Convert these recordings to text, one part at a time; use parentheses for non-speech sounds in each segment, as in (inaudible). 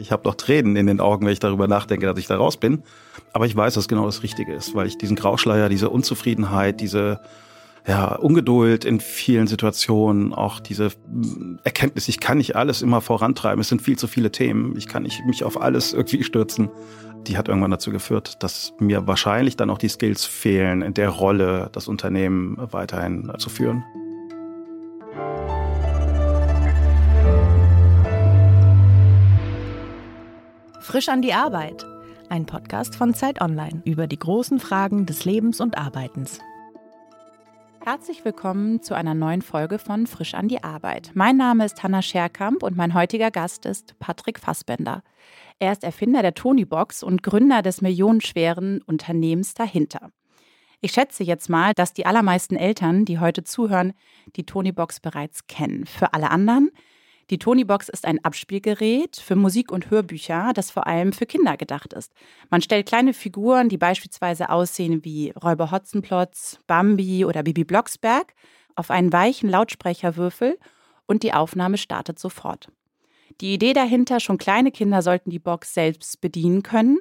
Ich habe noch Tränen in den Augen, wenn ich darüber nachdenke, dass ich da raus bin. Aber ich weiß, dass genau das Richtige ist, weil ich diesen Grauschleier, diese Unzufriedenheit, diese ja, Ungeduld in vielen Situationen, auch diese Erkenntnis, ich kann nicht alles immer vorantreiben, es sind viel zu viele Themen, ich kann nicht mich auf alles irgendwie stürzen, die hat irgendwann dazu geführt, dass mir wahrscheinlich dann auch die Skills fehlen, in der Rolle das Unternehmen weiterhin zu führen. Frisch an die Arbeit. Ein Podcast von Zeit Online über die großen Fragen des Lebens und Arbeitens. Herzlich willkommen zu einer neuen Folge von Frisch an die Arbeit. Mein Name ist Hanna Scherkamp und mein heutiger Gast ist Patrick Fassbender. Er ist Erfinder der Tonybox und Gründer des millionenschweren Unternehmens dahinter. Ich schätze jetzt mal, dass die allermeisten Eltern, die heute zuhören, die Tonybox bereits kennen. Für alle anderen die Tonybox ist ein Abspielgerät für Musik und Hörbücher, das vor allem für Kinder gedacht ist. Man stellt kleine Figuren, die beispielsweise aussehen wie Räuber Hotzenplotz, Bambi oder Bibi Blocksberg, auf einen weichen Lautsprecherwürfel und die Aufnahme startet sofort. Die Idee dahinter, schon kleine Kinder sollten die Box selbst bedienen können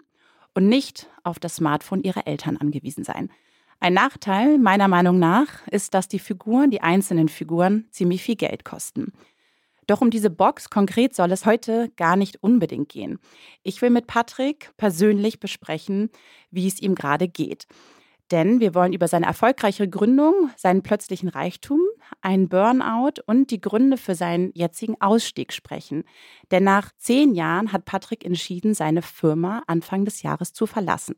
und nicht auf das Smartphone ihrer Eltern angewiesen sein. Ein Nachteil meiner Meinung nach ist, dass die Figuren, die einzelnen Figuren, ziemlich viel Geld kosten. Doch um diese Box konkret soll es heute gar nicht unbedingt gehen. Ich will mit Patrick persönlich besprechen, wie es ihm gerade geht. Denn wir wollen über seine erfolgreiche Gründung, seinen plötzlichen Reichtum, einen Burnout und die Gründe für seinen jetzigen Ausstieg sprechen. Denn nach zehn Jahren hat Patrick entschieden, seine Firma Anfang des Jahres zu verlassen.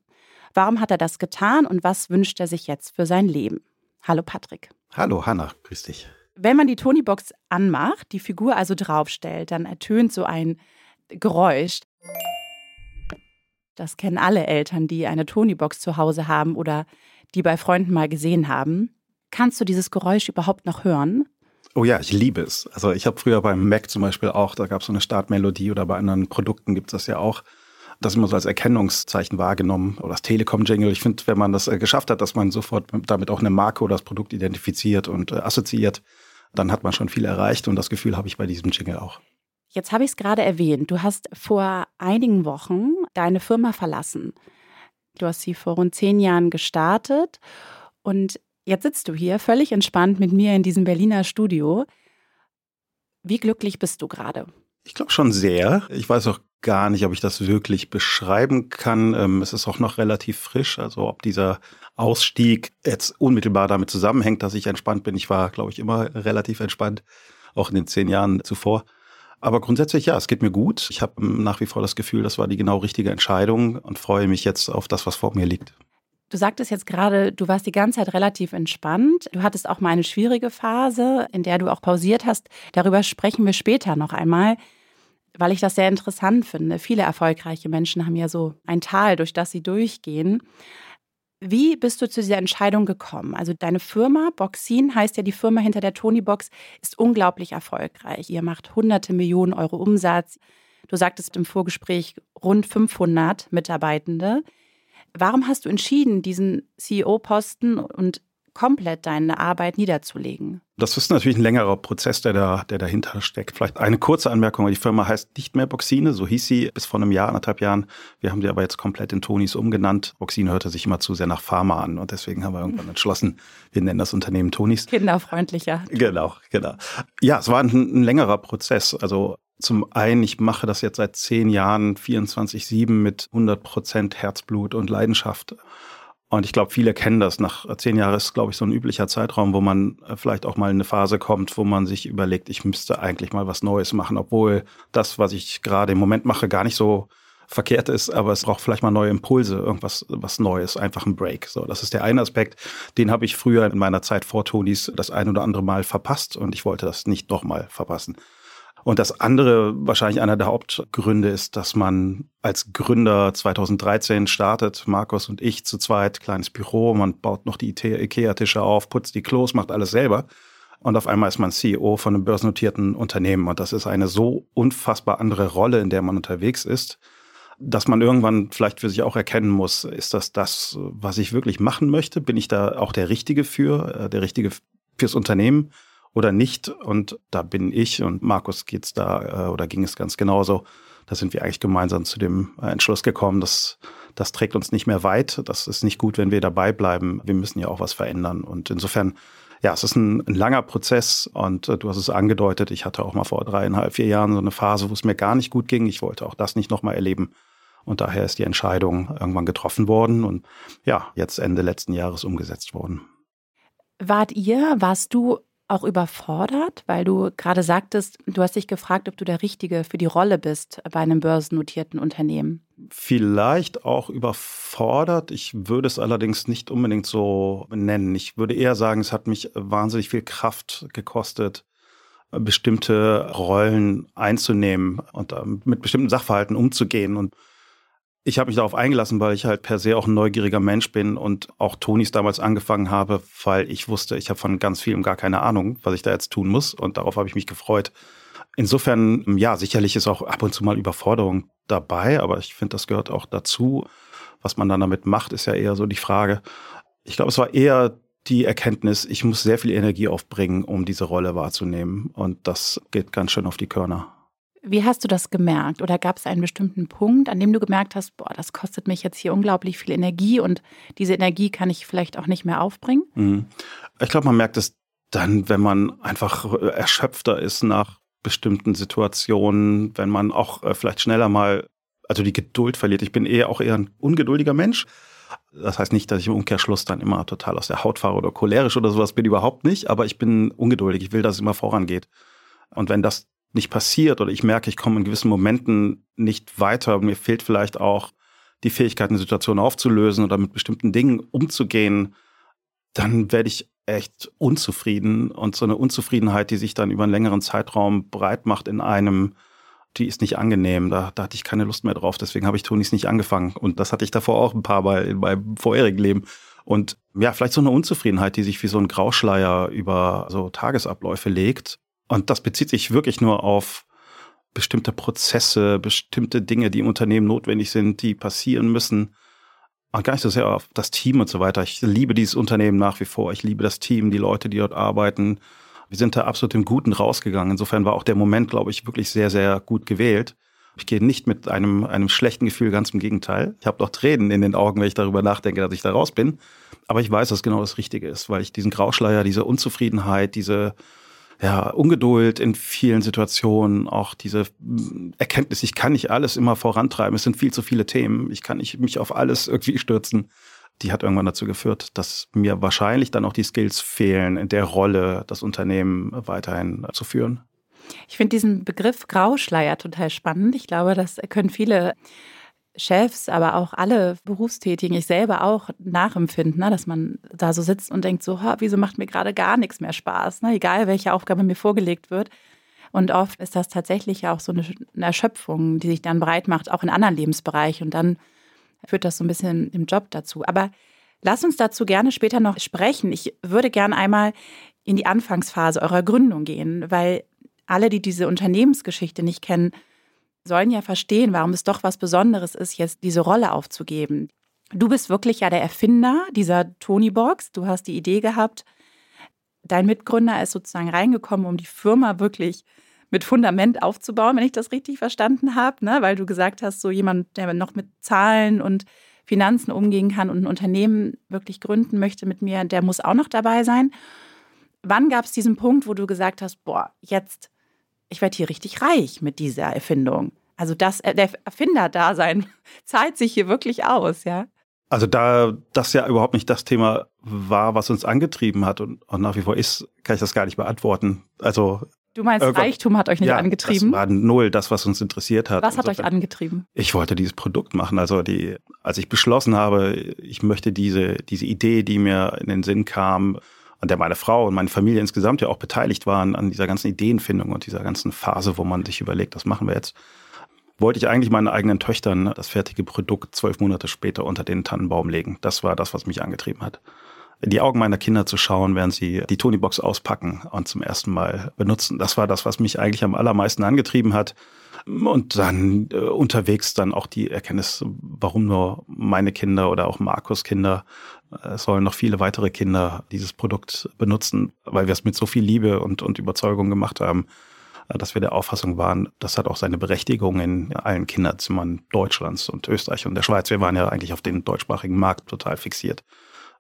Warum hat er das getan und was wünscht er sich jetzt für sein Leben? Hallo Patrick. Hallo Hanna, grüß dich. Wenn man die Tonybox anmacht, die Figur also draufstellt, dann ertönt so ein Geräusch. Das kennen alle Eltern, die eine Tonybox zu Hause haben oder die bei Freunden mal gesehen haben. Kannst du dieses Geräusch überhaupt noch hören? Oh ja, ich liebe es. Also ich habe früher beim Mac zum Beispiel auch, da gab es so eine Startmelodie oder bei anderen Produkten gibt es das ja auch. Das immer so als Erkennungszeichen wahrgenommen oder das Telekom-Jingle. Ich finde, wenn man das äh, geschafft hat, dass man sofort damit auch eine Marke oder das Produkt identifiziert und äh, assoziiert, dann hat man schon viel erreicht und das Gefühl habe ich bei diesem Jingle auch. Jetzt habe ich es gerade erwähnt. Du hast vor einigen Wochen deine Firma verlassen. Du hast sie vor rund zehn Jahren gestartet und jetzt sitzt du hier völlig entspannt mit mir in diesem Berliner Studio. Wie glücklich bist du gerade? Ich glaube schon sehr. Ich weiß auch gar nicht, ob ich das wirklich beschreiben kann. Ähm, es ist auch noch relativ frisch. Also ob dieser Ausstieg jetzt unmittelbar damit zusammenhängt, dass ich entspannt bin. Ich war, glaube ich, immer relativ entspannt, auch in den zehn Jahren zuvor. Aber grundsätzlich ja, es geht mir gut. Ich habe nach wie vor das Gefühl, das war die genau richtige Entscheidung und freue mich jetzt auf das, was vor mir liegt. Du sagtest jetzt gerade, du warst die ganze Zeit relativ entspannt. Du hattest auch mal eine schwierige Phase, in der du auch pausiert hast. Darüber sprechen wir später noch einmal weil ich das sehr interessant finde. Viele erfolgreiche Menschen haben ja so ein Tal, durch das sie durchgehen. Wie bist du zu dieser Entscheidung gekommen? Also deine Firma, Boxin heißt ja die Firma hinter der Tony Box, ist unglaublich erfolgreich. Ihr macht hunderte Millionen Euro Umsatz. Du sagtest im Vorgespräch rund 500 Mitarbeitende. Warum hast du entschieden, diesen CEO-Posten und komplett deine Arbeit niederzulegen? Das ist natürlich ein längerer Prozess, der, da, der dahinter steckt. Vielleicht eine kurze Anmerkung. Die Firma heißt nicht mehr Boxine, so hieß sie bis vor einem Jahr, anderthalb Jahren. Wir haben die aber jetzt komplett in Tonis umgenannt. Boxine hörte sich immer zu sehr nach Pharma an und deswegen haben wir irgendwann (laughs) entschlossen, wir nennen das Unternehmen Tonis. Kinderfreundlicher. Genau, genau. Ja, es war ein, ein längerer Prozess. Also zum einen, ich mache das jetzt seit zehn Jahren 24-7 mit 100 Prozent Herzblut und Leidenschaft. Und ich glaube, viele kennen das. Nach zehn Jahren ist, glaube ich, so ein üblicher Zeitraum, wo man äh, vielleicht auch mal in eine Phase kommt, wo man sich überlegt, ich müsste eigentlich mal was Neues machen, obwohl das, was ich gerade im Moment mache, gar nicht so verkehrt ist, aber es braucht vielleicht mal neue Impulse, irgendwas was Neues, einfach ein Break. So, das ist der eine Aspekt, den habe ich früher in meiner Zeit vor Tonis das ein oder andere Mal verpasst und ich wollte das nicht nochmal verpassen. Und das andere, wahrscheinlich einer der Hauptgründe ist, dass man als Gründer 2013 startet, Markus und ich zu zweit, kleines Büro, man baut noch die Ikea-Tische auf, putzt die Klos, macht alles selber. Und auf einmal ist man CEO von einem börsennotierten Unternehmen. Und das ist eine so unfassbar andere Rolle, in der man unterwegs ist, dass man irgendwann vielleicht für sich auch erkennen muss, ist das das, was ich wirklich machen möchte? Bin ich da auch der Richtige für, äh, der Richtige fürs Unternehmen? Oder nicht. Und da bin ich und Markus geht's da äh, oder ging es ganz genauso da sind wir eigentlich gemeinsam zu dem Entschluss gekommen, dass das trägt uns nicht mehr weit. Das ist nicht gut, wenn wir dabei bleiben. Wir müssen ja auch was verändern. Und insofern, ja, es ist ein, ein langer Prozess und äh, du hast es angedeutet. Ich hatte auch mal vor dreieinhalb, vier Jahren so eine Phase, wo es mir gar nicht gut ging. Ich wollte auch das nicht nochmal erleben. Und daher ist die Entscheidung irgendwann getroffen worden und ja, jetzt Ende letzten Jahres umgesetzt worden. Wart ihr, warst du auch überfordert, weil du gerade sagtest, du hast dich gefragt, ob du der Richtige für die Rolle bist bei einem börsennotierten Unternehmen. Vielleicht auch überfordert. Ich würde es allerdings nicht unbedingt so nennen. Ich würde eher sagen, es hat mich wahnsinnig viel Kraft gekostet, bestimmte Rollen einzunehmen und mit bestimmten Sachverhalten umzugehen. Und ich habe mich darauf eingelassen, weil ich halt per se auch ein neugieriger Mensch bin und auch Tonis damals angefangen habe, weil ich wusste, ich habe von ganz vielem gar keine Ahnung, was ich da jetzt tun muss. Und darauf habe ich mich gefreut. Insofern, ja, sicherlich ist auch ab und zu mal Überforderung dabei, aber ich finde, das gehört auch dazu. Was man dann damit macht, ist ja eher so die Frage. Ich glaube, es war eher die Erkenntnis, ich muss sehr viel Energie aufbringen, um diese Rolle wahrzunehmen. Und das geht ganz schön auf die Körner. Wie hast du das gemerkt? Oder gab es einen bestimmten Punkt, an dem du gemerkt hast, boah, das kostet mich jetzt hier unglaublich viel Energie und diese Energie kann ich vielleicht auch nicht mehr aufbringen? Mhm. Ich glaube, man merkt es dann, wenn man einfach erschöpfter ist nach bestimmten Situationen, wenn man auch äh, vielleicht schneller mal, also die Geduld verliert. Ich bin eher auch eher ein ungeduldiger Mensch. Das heißt nicht, dass ich im Umkehrschluss dann immer total aus der Haut fahre oder cholerisch oder sowas bin, überhaupt nicht. Aber ich bin ungeduldig. Ich will, dass es immer vorangeht. Und wenn das nicht passiert oder ich merke, ich komme in gewissen Momenten nicht weiter, mir fehlt vielleicht auch die Fähigkeit, eine Situation aufzulösen oder mit bestimmten Dingen umzugehen, dann werde ich echt unzufrieden und so eine Unzufriedenheit, die sich dann über einen längeren Zeitraum breit macht in einem, die ist nicht angenehm. Da, da hatte ich keine Lust mehr drauf. Deswegen habe ich Tonis nicht angefangen. Und das hatte ich davor auch ein paar Mal in meinem vorherigen Leben. Und ja, vielleicht so eine Unzufriedenheit, die sich wie so ein Grauschleier über so Tagesabläufe legt. Und das bezieht sich wirklich nur auf bestimmte Prozesse, bestimmte Dinge, die im Unternehmen notwendig sind, die passieren müssen. Und gar nicht so sehr auf das Team und so weiter. Ich liebe dieses Unternehmen nach wie vor. Ich liebe das Team, die Leute, die dort arbeiten. Wir sind da absolut im Guten rausgegangen. Insofern war auch der Moment, glaube ich, wirklich sehr, sehr gut gewählt. Ich gehe nicht mit einem, einem schlechten Gefühl, ganz im Gegenteil. Ich habe doch Tränen in den Augen, wenn ich darüber nachdenke, dass ich da raus bin. Aber ich weiß, dass genau das Richtige ist, weil ich diesen Grauschleier, diese Unzufriedenheit, diese ja, Ungeduld in vielen Situationen, auch diese Erkenntnis, ich kann nicht alles immer vorantreiben, es sind viel zu viele Themen, ich kann nicht mich auf alles irgendwie stürzen, die hat irgendwann dazu geführt, dass mir wahrscheinlich dann auch die Skills fehlen, in der Rolle das Unternehmen weiterhin zu führen. Ich finde diesen Begriff Grauschleier total spannend. Ich glaube, das können viele Chefs, aber auch alle Berufstätigen, ich selber auch nachempfinden, ne, dass man da so sitzt und denkt so, wieso macht mir gerade gar nichts mehr Spaß, ne, egal welche Aufgabe mir vorgelegt wird. Und oft ist das tatsächlich auch so eine, eine Erschöpfung, die sich dann breit macht, auch in anderen Lebensbereichen. Und dann führt das so ein bisschen im Job dazu. Aber lass uns dazu gerne später noch sprechen. Ich würde gerne einmal in die Anfangsphase eurer Gründung gehen, weil alle, die diese Unternehmensgeschichte nicht kennen, sollen ja verstehen, warum es doch was Besonderes ist, jetzt diese Rolle aufzugeben. Du bist wirklich ja der Erfinder dieser Tony-Box. Du hast die Idee gehabt. Dein Mitgründer ist sozusagen reingekommen, um die Firma wirklich mit Fundament aufzubauen, wenn ich das richtig verstanden habe, ne? weil du gesagt hast, so jemand, der noch mit Zahlen und Finanzen umgehen kann und ein Unternehmen wirklich gründen möchte mit mir, der muss auch noch dabei sein. Wann gab es diesen Punkt, wo du gesagt hast, boah, jetzt ich werde hier richtig reich mit dieser Erfindung. Also das, äh, der Erfinderdasein (laughs) zahlt sich hier wirklich aus, ja. Also da das ja überhaupt nicht das Thema war, was uns angetrieben hat und, und nach wie vor ist, kann ich das gar nicht beantworten. Also Du meinst, Reichtum hat euch nicht ja, angetrieben? Das war null das, was uns interessiert hat. Was hat Insofern, euch angetrieben? Ich wollte dieses Produkt machen. Also die, als ich beschlossen habe, ich möchte diese, diese Idee, die mir in den Sinn kam, an der meine Frau und meine Familie insgesamt ja auch beteiligt waren an dieser ganzen Ideenfindung und dieser ganzen Phase, wo man sich überlegt, was machen wir jetzt, wollte ich eigentlich meinen eigenen Töchtern das fertige Produkt zwölf Monate später unter den Tannenbaum legen. Das war das, was mich angetrieben hat. In die Augen meiner Kinder zu schauen, während sie die Tonybox auspacken und zum ersten Mal benutzen. Das war das, was mich eigentlich am allermeisten angetrieben hat. Und dann äh, unterwegs dann auch die Erkenntnis, warum nur meine Kinder oder auch Markus Kinder es sollen noch viele weitere Kinder dieses Produkt benutzen, weil wir es mit so viel Liebe und, und Überzeugung gemacht haben. dass wir der Auffassung waren, das hat auch seine Berechtigung in allen Kinderzimmern Deutschlands und Österreich und der Schweiz. Wir waren ja eigentlich auf den deutschsprachigen Markt total fixiert.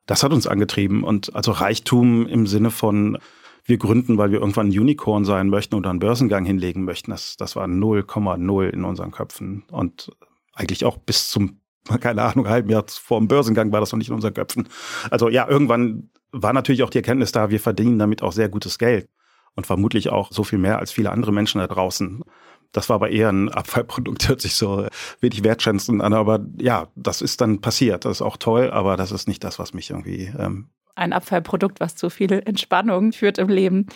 Das hat uns angetrieben und also Reichtum im Sinne von wir gründen, weil wir irgendwann ein Unicorn sein möchten oder einen Börsengang hinlegen möchten. Das, das war 0,0 in unseren Köpfen und eigentlich auch bis zum (laughs) keine Ahnung, halben Jahr vor dem Börsengang war das noch nicht in unseren Köpfen. Also ja, irgendwann war natürlich auch die Erkenntnis da, wir verdienen damit auch sehr gutes Geld und vermutlich auch so viel mehr als viele andere Menschen da draußen. Das war aber eher ein Abfallprodukt, (laughs) hört sich so wenig wertschätzend an, aber ja, das ist dann passiert. Das ist auch toll, aber das ist nicht das, was mich irgendwie. Ähm ein Abfallprodukt, was zu viel Entspannung führt im Leben.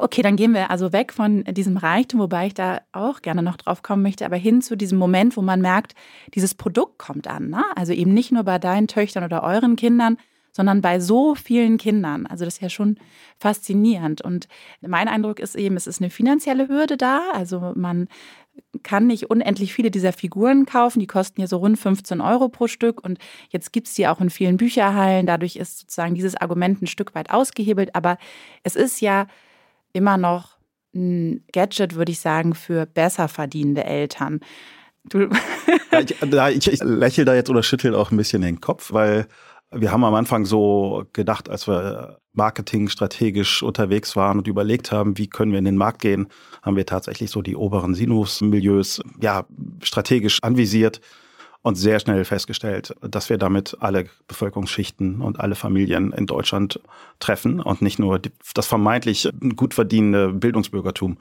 Okay, dann gehen wir also weg von diesem Reichtum, wobei ich da auch gerne noch drauf kommen möchte, aber hin zu diesem Moment, wo man merkt, dieses Produkt kommt an. Ne? Also eben nicht nur bei deinen Töchtern oder euren Kindern, sondern bei so vielen Kindern. Also das ist ja schon faszinierend. Und mein Eindruck ist eben, es ist eine finanzielle Hürde da. Also man kann nicht unendlich viele dieser Figuren kaufen. Die kosten ja so rund 15 Euro pro Stück. Und jetzt gibt es die auch in vielen Bücherhallen. Dadurch ist sozusagen dieses Argument ein Stück weit ausgehebelt. Aber es ist ja immer noch ein Gadget, würde ich sagen, für besser verdienende Eltern. Du (laughs) ich, ich, ich lächle da jetzt oder schüttel auch ein bisschen den Kopf, weil wir haben am Anfang so gedacht, als wir Marketing strategisch unterwegs waren und überlegt haben, wie können wir in den Markt gehen, haben wir tatsächlich so die oberen Sinus-Milieus ja, strategisch anvisiert und sehr schnell festgestellt, dass wir damit alle Bevölkerungsschichten und alle Familien in Deutschland treffen und nicht nur das vermeintlich gut verdienende Bildungsbürgertum.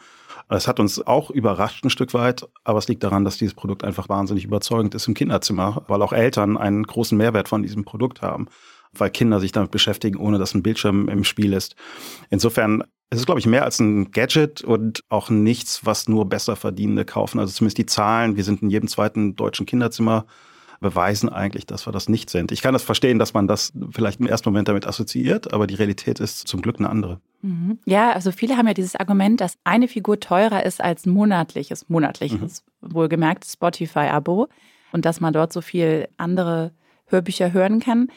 Es hat uns auch überrascht ein Stück weit, aber es liegt daran, dass dieses Produkt einfach wahnsinnig überzeugend ist im Kinderzimmer, weil auch Eltern einen großen Mehrwert von diesem Produkt haben, weil Kinder sich damit beschäftigen, ohne dass ein Bildschirm im Spiel ist. Insofern es ist, glaube ich, mehr als ein Gadget und auch nichts, was nur besser Verdienende kaufen. Also zumindest die Zahlen, wir sind in jedem zweiten deutschen Kinderzimmer, beweisen eigentlich, dass wir das nicht sind. Ich kann das verstehen, dass man das vielleicht im ersten Moment damit assoziiert, aber die Realität ist zum Glück eine andere. Mhm. Ja, also viele haben ja dieses Argument, dass eine Figur teurer ist als monatliches, monatliches, mhm. wohlgemerkt Spotify-Abo und dass man dort so viel andere Hörbücher hören kann.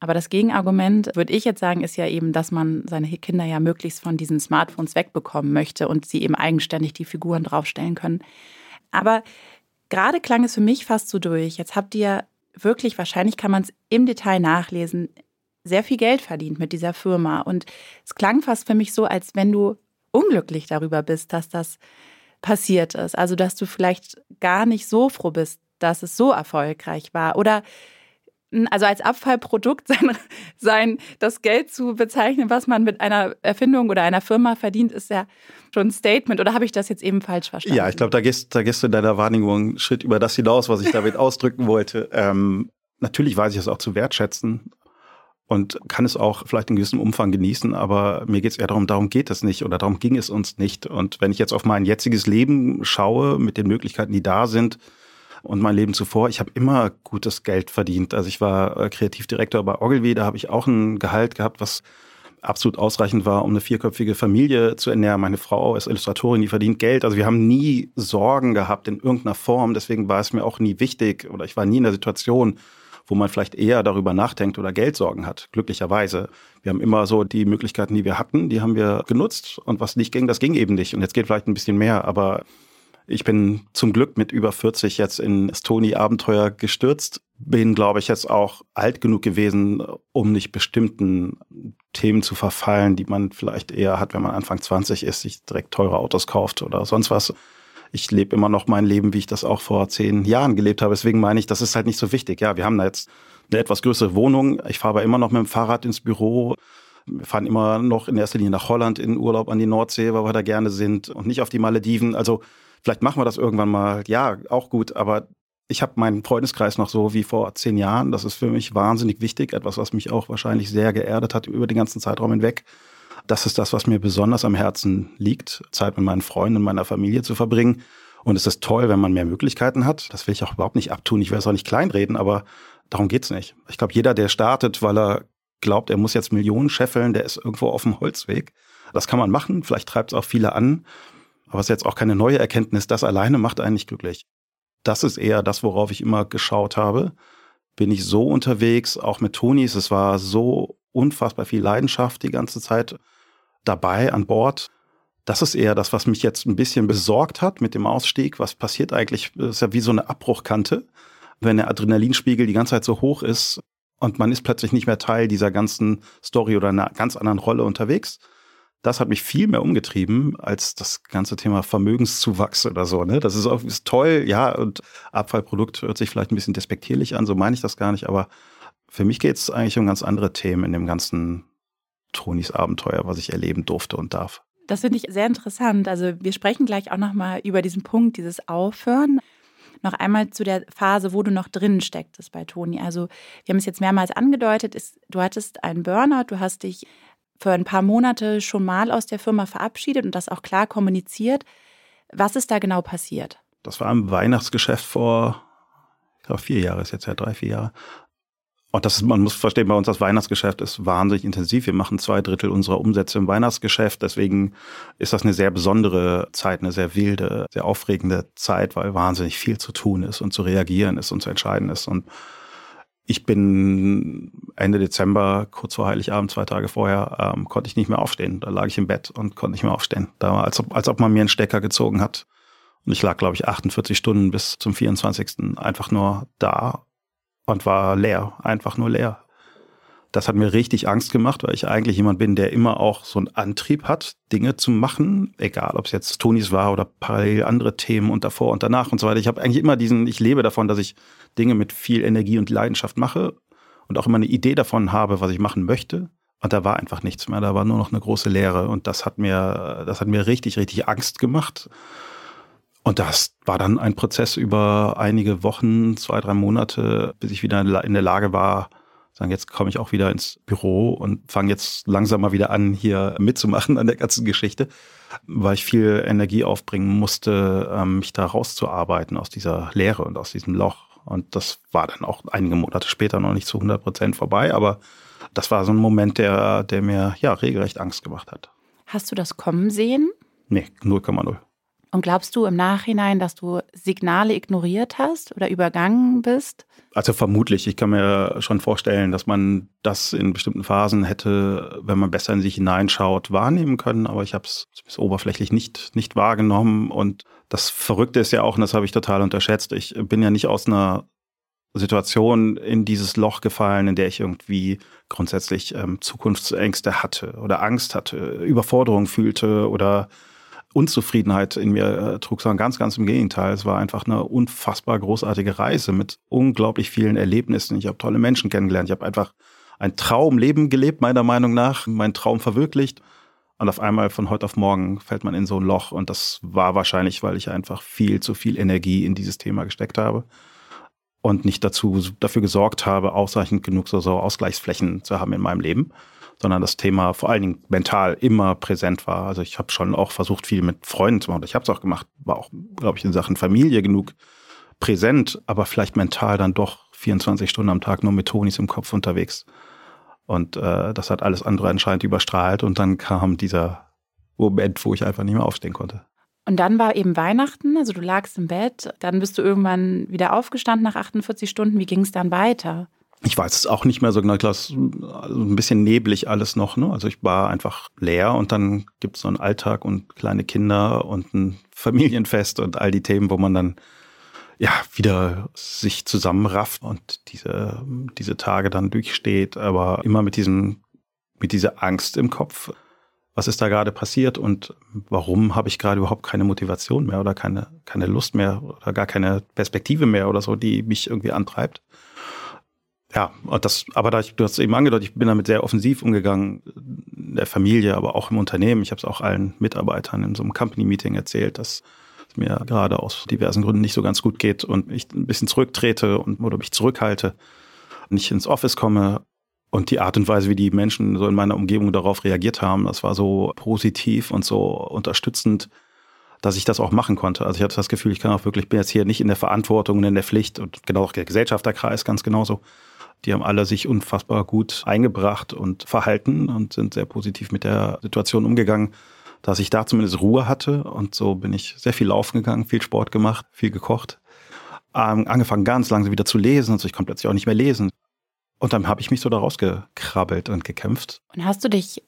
Aber das Gegenargument, würde ich jetzt sagen, ist ja eben, dass man seine Kinder ja möglichst von diesen Smartphones wegbekommen möchte und sie eben eigenständig die Figuren draufstellen können. Aber gerade klang es für mich fast so durch. Jetzt habt ihr wirklich, wahrscheinlich kann man es im Detail nachlesen, sehr viel Geld verdient mit dieser Firma. Und es klang fast für mich so, als wenn du unglücklich darüber bist, dass das passiert ist. Also, dass du vielleicht gar nicht so froh bist, dass es so erfolgreich war. Oder also als Abfallprodukt (laughs) sein, sein, das Geld zu bezeichnen, was man mit einer Erfindung oder einer Firma verdient, ist ja schon ein Statement. Oder habe ich das jetzt eben falsch verstanden? Ja, ich glaube, da gehst, da gehst du in deiner Wahrnehmung einen Schritt über das hinaus, was ich damit (laughs) ausdrücken wollte. Ähm, natürlich weiß ich es auch zu wertschätzen und kann es auch vielleicht in gewissem Umfang genießen, aber mir geht es eher darum, darum geht es nicht oder darum ging es uns nicht. Und wenn ich jetzt auf mein jetziges Leben schaue, mit den Möglichkeiten, die da sind, und mein Leben zuvor, ich habe immer gutes Geld verdient. Also ich war äh, Kreativdirektor bei Ogilvy, da habe ich auch ein Gehalt gehabt, was absolut ausreichend war, um eine vierköpfige Familie zu ernähren. Meine Frau ist Illustratorin, die verdient Geld. Also wir haben nie Sorgen gehabt in irgendeiner Form. Deswegen war es mir auch nie wichtig oder ich war nie in der Situation, wo man vielleicht eher darüber nachdenkt oder Geldsorgen hat, glücklicherweise. Wir haben immer so die Möglichkeiten, die wir hatten, die haben wir genutzt und was nicht ging, das ging eben nicht. Und jetzt geht vielleicht ein bisschen mehr, aber ich bin zum Glück mit über 40 jetzt in Stony-Abenteuer gestürzt. Bin, glaube ich, jetzt auch alt genug gewesen, um nicht bestimmten Themen zu verfallen, die man vielleicht eher hat, wenn man Anfang 20 ist, sich direkt teure Autos kauft oder sonst was. Ich lebe immer noch mein Leben, wie ich das auch vor zehn Jahren gelebt habe. Deswegen meine ich, das ist halt nicht so wichtig. Ja, wir haben da jetzt eine etwas größere Wohnung. Ich fahre aber immer noch mit dem Fahrrad ins Büro. Wir fahren immer noch in erster Linie nach Holland in Urlaub an die Nordsee, weil wir da gerne sind und nicht auf die Malediven. Also Vielleicht machen wir das irgendwann mal. Ja, auch gut, aber ich habe meinen Freundeskreis noch so wie vor zehn Jahren. Das ist für mich wahnsinnig wichtig. Etwas, was mich auch wahrscheinlich sehr geerdet hat über den ganzen Zeitraum hinweg. Das ist das, was mir besonders am Herzen liegt, Zeit mit meinen Freunden und meiner Familie zu verbringen. Und es ist toll, wenn man mehr Möglichkeiten hat. Das will ich auch überhaupt nicht abtun. Ich will es auch nicht kleinreden, aber darum geht's nicht. Ich glaube, jeder, der startet, weil er glaubt, er muss jetzt Millionen scheffeln, der ist irgendwo auf dem Holzweg. Das kann man machen. Vielleicht treibt es auch viele an. Aber es ist jetzt auch keine neue Erkenntnis. Das alleine macht einen nicht glücklich. Das ist eher das, worauf ich immer geschaut habe. Bin ich so unterwegs, auch mit Tonis. Es war so unfassbar viel Leidenschaft die ganze Zeit dabei an Bord, das ist eher das, was mich jetzt ein bisschen besorgt hat mit dem Ausstieg. Was passiert eigentlich? Das ist ja wie so eine Abbruchkante. Wenn der Adrenalinspiegel die ganze Zeit so hoch ist und man ist plötzlich nicht mehr Teil dieser ganzen Story oder einer ganz anderen Rolle unterwegs. Das hat mich viel mehr umgetrieben als das ganze Thema Vermögenszuwachs oder so. Ne? Das ist auch ist toll, ja, und Abfallprodukt hört sich vielleicht ein bisschen despektierlich an, so meine ich das gar nicht, aber für mich geht es eigentlich um ganz andere Themen in dem ganzen Tonis Abenteuer, was ich erleben durfte und darf. Das finde ich sehr interessant. Also wir sprechen gleich auch nochmal über diesen Punkt, dieses Aufhören. Noch einmal zu der Phase, wo du noch drin stecktest bei Toni. Also wir haben es jetzt mehrmals angedeutet, ist, du hattest einen Burnout, du hast dich für ein paar Monate schon mal aus der Firma verabschiedet und das auch klar kommuniziert. Was ist da genau passiert? Das war im Weihnachtsgeschäft vor, glaube, vier Jahre, ist jetzt ja drei, vier Jahre. Und das ist, man muss verstehen, bei uns das Weihnachtsgeschäft ist wahnsinnig intensiv. Wir machen zwei Drittel unserer Umsätze im Weihnachtsgeschäft. Deswegen ist das eine sehr besondere Zeit, eine sehr wilde, sehr aufregende Zeit, weil wahnsinnig viel zu tun ist und zu reagieren ist und zu entscheiden ist. Und ich bin Ende Dezember, kurz vor Heiligabend, zwei Tage vorher, ähm, konnte ich nicht mehr aufstehen. Da lag ich im Bett und konnte nicht mehr aufstehen. Da war, als ob, als ob man mir einen Stecker gezogen hat. Und ich lag, glaube ich, 48 Stunden bis zum 24. einfach nur da und war leer, einfach nur leer. Das hat mir richtig Angst gemacht, weil ich eigentlich jemand bin, der immer auch so einen Antrieb hat, Dinge zu machen, egal ob es jetzt Tonis war oder parallel andere Themen und davor und danach und so weiter. Ich habe eigentlich immer diesen, ich lebe davon, dass ich Dinge mit viel Energie und Leidenschaft mache und auch immer eine Idee davon habe, was ich machen möchte. Und da war einfach nichts mehr, da war nur noch eine große Leere und das hat mir, das hat mir richtig, richtig Angst gemacht. Und das war dann ein Prozess über einige Wochen, zwei, drei Monate, bis ich wieder in der Lage war, sagen, jetzt komme ich auch wieder ins Büro und fange jetzt langsam mal wieder an, hier mitzumachen an der ganzen Geschichte, weil ich viel Energie aufbringen musste, ähm, mich da rauszuarbeiten aus dieser Leere und aus diesem Loch. Und das war dann auch einige Monate später noch nicht zu 100 Prozent vorbei, aber das war so ein Moment, der, der mir ja regelrecht Angst gemacht hat. Hast du das kommen sehen? Nee, 0,0. Und glaubst du im Nachhinein, dass du Signale ignoriert hast oder übergangen bist? Also vermutlich. Ich kann mir schon vorstellen, dass man das in bestimmten Phasen hätte, wenn man besser in sich hineinschaut, wahrnehmen können. Aber ich habe es oberflächlich nicht, nicht wahrgenommen. Und das Verrückte ist ja auch, und das habe ich total unterschätzt, ich bin ja nicht aus einer Situation in dieses Loch gefallen, in der ich irgendwie grundsätzlich ähm, Zukunftsängste hatte oder Angst hatte, Überforderung fühlte oder Unzufriedenheit in mir äh, trug, sondern ganz, ganz im Gegenteil. Es war einfach eine unfassbar großartige Reise mit unglaublich vielen Erlebnissen. Ich habe tolle Menschen kennengelernt. Ich habe einfach ein Traumleben gelebt, meiner Meinung nach, meinen Traum verwirklicht. Und auf einmal von heute auf morgen fällt man in so ein Loch. Und das war wahrscheinlich, weil ich einfach viel zu viel Energie in dieses Thema gesteckt habe und nicht dazu, dafür gesorgt habe, ausreichend genug so, so Ausgleichsflächen zu haben in meinem Leben sondern das Thema vor allen Dingen mental immer präsent war. Also ich habe schon auch versucht, viel mit Freunden zu machen. Ich habe es auch gemacht, war auch, glaube ich, in Sachen Familie genug präsent, aber vielleicht mental dann doch 24 Stunden am Tag nur mit Tonis im Kopf unterwegs. Und äh, das hat alles andere anscheinend überstrahlt. Und dann kam dieser Moment, wo ich einfach nicht mehr aufstehen konnte. Und dann war eben Weihnachten, also du lagst im Bett, dann bist du irgendwann wieder aufgestanden nach 48 Stunden. Wie ging es dann weiter? Ich weiß es auch nicht mehr so genau, also ein bisschen neblig alles noch. Ne? Also ich war einfach leer und dann gibt es so einen Alltag und kleine Kinder und ein (laughs) Familienfest und all die Themen, wo man dann ja wieder sich zusammenrafft und diese, diese Tage dann durchsteht, aber immer mit diesem, mit dieser Angst im Kopf. Was ist da gerade passiert und warum habe ich gerade überhaupt keine Motivation mehr oder keine, keine Lust mehr oder gar keine Perspektive mehr oder so, die mich irgendwie antreibt? Ja, das, aber da ich, du hast eben angedeutet, ich bin damit sehr offensiv umgegangen, in der Familie, aber auch im Unternehmen. Ich habe es auch allen Mitarbeitern in so einem Company-Meeting erzählt, dass es mir gerade aus diversen Gründen nicht so ganz gut geht und ich ein bisschen zurücktrete und oder mich zurückhalte, nicht ins Office komme. Und die Art und Weise, wie die Menschen so in meiner Umgebung darauf reagiert haben, das war so positiv und so unterstützend, dass ich das auch machen konnte. Also ich hatte das Gefühl, ich kann auch wirklich, bin jetzt hier nicht in der Verantwortung und in der Pflicht und genau auch der Gesellschafterkreis ganz genauso die haben alle sich unfassbar gut eingebracht und verhalten und sind sehr positiv mit der Situation umgegangen, dass ich da zumindest Ruhe hatte. Und so bin ich sehr viel laufen gegangen, viel Sport gemacht, viel gekocht. Ähm, angefangen ganz langsam wieder zu lesen. Also ich konnte plötzlich auch nicht mehr lesen. Und dann habe ich mich so da rausgekrabbelt und gekämpft. Und hast du dich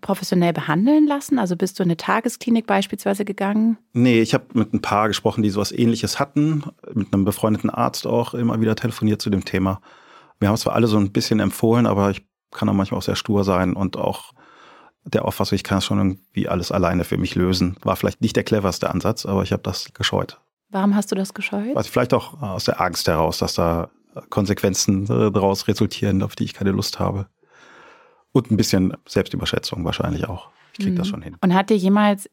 professionell behandeln lassen? Also bist du in eine Tagesklinik beispielsweise gegangen? Nee, ich habe mit ein paar gesprochen, die sowas ähnliches hatten, mit einem befreundeten Arzt auch immer wieder telefoniert zu dem Thema. Wir haben es zwar alle so ein bisschen empfohlen, aber ich kann auch manchmal auch sehr stur sein und auch der Auffassung, ich kann es schon irgendwie alles alleine für mich lösen. War vielleicht nicht der cleverste Ansatz, aber ich habe das gescheut. Warum hast du das gescheut? Also vielleicht auch aus der Angst heraus, dass da Konsequenzen äh, daraus resultieren, auf die ich keine Lust habe. Und ein bisschen Selbstüberschätzung wahrscheinlich auch. Ich kriege mhm. das schon hin. Und hat dir jemals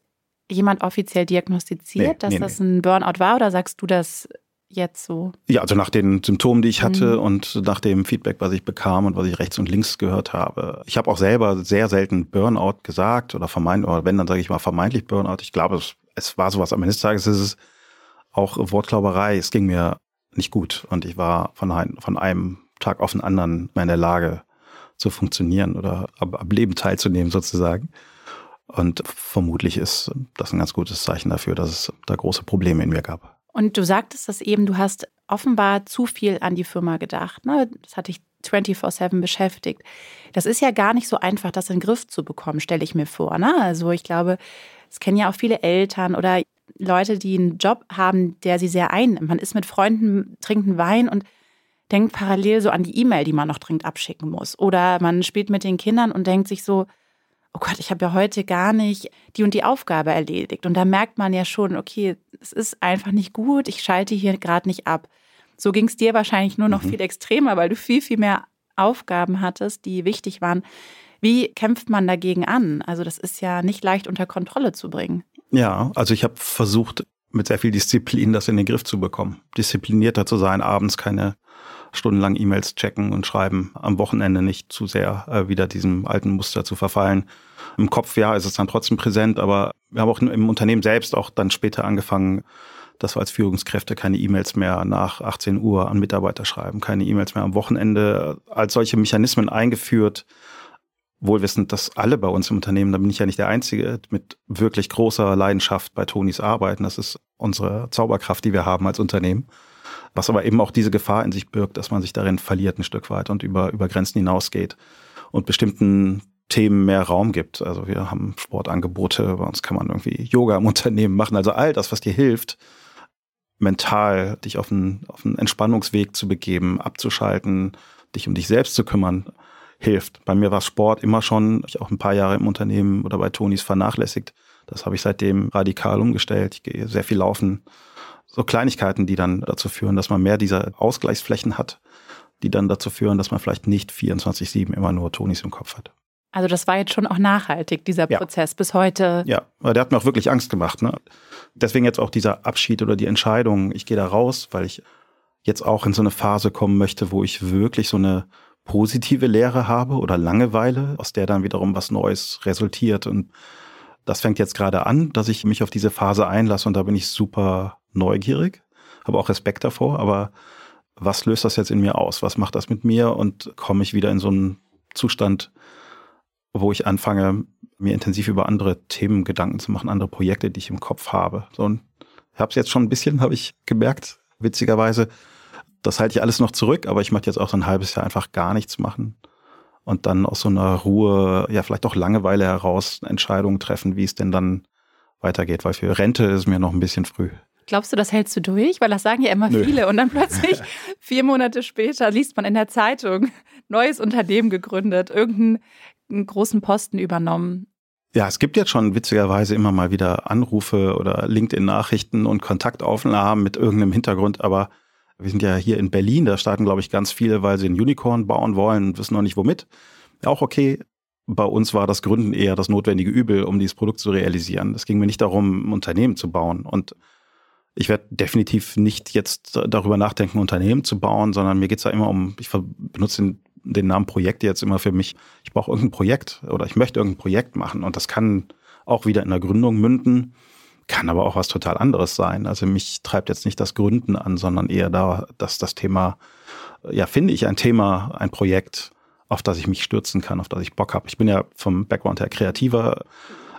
jemand offiziell diagnostiziert, nee, dass nee, das nee. ein Burnout war oder sagst du das jetzt so? Ja, also nach den Symptomen, die ich hatte mhm. und nach dem Feedback, was ich bekam und was ich rechts und links gehört habe. Ich habe auch selber sehr selten Burnout gesagt oder vermeintlich, oder wenn, dann sage ich mal vermeintlich Burnout. Ich glaube, es, es war sowas. Am Ende des Tages ist es auch Wortklauberei. Es ging mir nicht gut und ich war von, ein, von einem Tag auf den anderen mehr in der Lage zu funktionieren oder am, am Leben teilzunehmen sozusagen. Und vermutlich ist das ein ganz gutes Zeichen dafür, dass es da große Probleme in mir gab. Und du sagtest das eben, du hast offenbar zu viel an die Firma gedacht. Ne? Das hat dich 24-7 beschäftigt. Das ist ja gar nicht so einfach, das in den Griff zu bekommen, stelle ich mir vor. Ne? Also ich glaube, es kennen ja auch viele Eltern oder Leute, die einen Job haben, der sie sehr einnimmt. Man ist mit Freunden, trinkt einen Wein und denkt parallel so an die E-Mail, die man noch dringend abschicken muss. Oder man spielt mit den Kindern und denkt sich so, oh Gott, ich habe ja heute gar nicht die und die Aufgabe erledigt. Und da merkt man ja schon, okay, es ist einfach nicht gut, ich schalte hier gerade nicht ab. So ging es dir wahrscheinlich nur noch mhm. viel extremer, weil du viel, viel mehr Aufgaben hattest, die wichtig waren. Wie kämpft man dagegen an? Also das ist ja nicht leicht unter Kontrolle zu bringen. Ja, also ich habe versucht, mit sehr viel Disziplin das in den Griff zu bekommen. Disziplinierter zu sein, abends keine stundenlang E-Mails checken und schreiben, am Wochenende nicht zu sehr äh, wieder diesem alten Muster zu verfallen. Im Kopf, ja, ist es dann trotzdem präsent, aber wir haben auch im Unternehmen selbst auch dann später angefangen, dass wir als Führungskräfte keine E-Mails mehr nach 18 Uhr an Mitarbeiter schreiben, keine E-Mails mehr am Wochenende, als solche Mechanismen eingeführt, wohlwissend, dass alle bei uns im Unternehmen, da bin ich ja nicht der Einzige, mit wirklich großer Leidenschaft bei Tonis arbeiten. Das ist unsere Zauberkraft, die wir haben als Unternehmen was aber eben auch diese Gefahr in sich birgt, dass man sich darin verliert ein Stück weit und über, über Grenzen hinausgeht und bestimmten Themen mehr Raum gibt. Also wir haben Sportangebote, bei uns kann man irgendwie Yoga im (laughs) Unternehmen machen. Also all das, was dir hilft, mental dich auf einen, auf einen Entspannungsweg zu begeben, abzuschalten, dich um dich selbst zu kümmern, hilft. Bei mir war Sport immer schon, ich auch ein paar Jahre im Unternehmen oder bei Tonis vernachlässigt. Das habe ich seitdem radikal umgestellt. Ich gehe sehr viel laufen, so Kleinigkeiten, die dann dazu führen, dass man mehr dieser Ausgleichsflächen hat, die dann dazu führen, dass man vielleicht nicht 24-7 immer nur Tonis im Kopf hat. Also das war jetzt schon auch nachhaltig, dieser ja. Prozess bis heute. Ja, aber der hat mir auch wirklich Angst gemacht. Ne? Deswegen jetzt auch dieser Abschied oder die Entscheidung, ich gehe da raus, weil ich jetzt auch in so eine Phase kommen möchte, wo ich wirklich so eine positive Lehre habe oder Langeweile, aus der dann wiederum was Neues resultiert. Und das fängt jetzt gerade an, dass ich mich auf diese Phase einlasse und da bin ich super neugierig, habe auch Respekt davor, aber was löst das jetzt in mir aus? Was macht das mit mir? Und komme ich wieder in so einen Zustand, wo ich anfange, mir intensiv über andere Themen Gedanken zu machen, andere Projekte, die ich im Kopf habe. So, ich habe es jetzt schon ein bisschen, habe ich gemerkt, witzigerweise. Das halte ich alles noch zurück, aber ich möchte jetzt auch so ein halbes Jahr einfach gar nichts machen und dann aus so einer Ruhe, ja vielleicht auch Langeweile heraus Entscheidungen treffen, wie es denn dann weitergeht, weil für Rente ist mir noch ein bisschen früh. Glaubst du, das hältst du durch? Weil das sagen ja immer Nö. viele. Und dann plötzlich, (laughs) vier Monate später, liest man in der Zeitung, neues Unternehmen gegründet, irgendeinen großen Posten übernommen. Ja, es gibt jetzt schon witzigerweise immer mal wieder Anrufe oder LinkedIn-Nachrichten und Kontaktaufnahmen mit irgendeinem Hintergrund, aber wir sind ja hier in Berlin, da starten, glaube ich, ganz viele, weil sie ein Unicorn bauen wollen und wissen noch nicht womit. Ja, auch okay. Bei uns war das Gründen eher das notwendige Übel, um dieses Produkt zu realisieren. Es ging mir nicht darum, ein Unternehmen zu bauen. Und ich werde definitiv nicht jetzt darüber nachdenken, Unternehmen zu bauen, sondern mir geht es da immer um, ich benutze den, den Namen Projekt jetzt immer für mich. Ich brauche irgendein Projekt oder ich möchte irgendein Projekt machen und das kann auch wieder in der Gründung münden, kann aber auch was total anderes sein. Also mich treibt jetzt nicht das Gründen an, sondern eher da, dass das Thema, ja, finde ich ein Thema, ein Projekt, auf das ich mich stürzen kann, auf das ich Bock habe. Ich bin ja vom Background her kreativer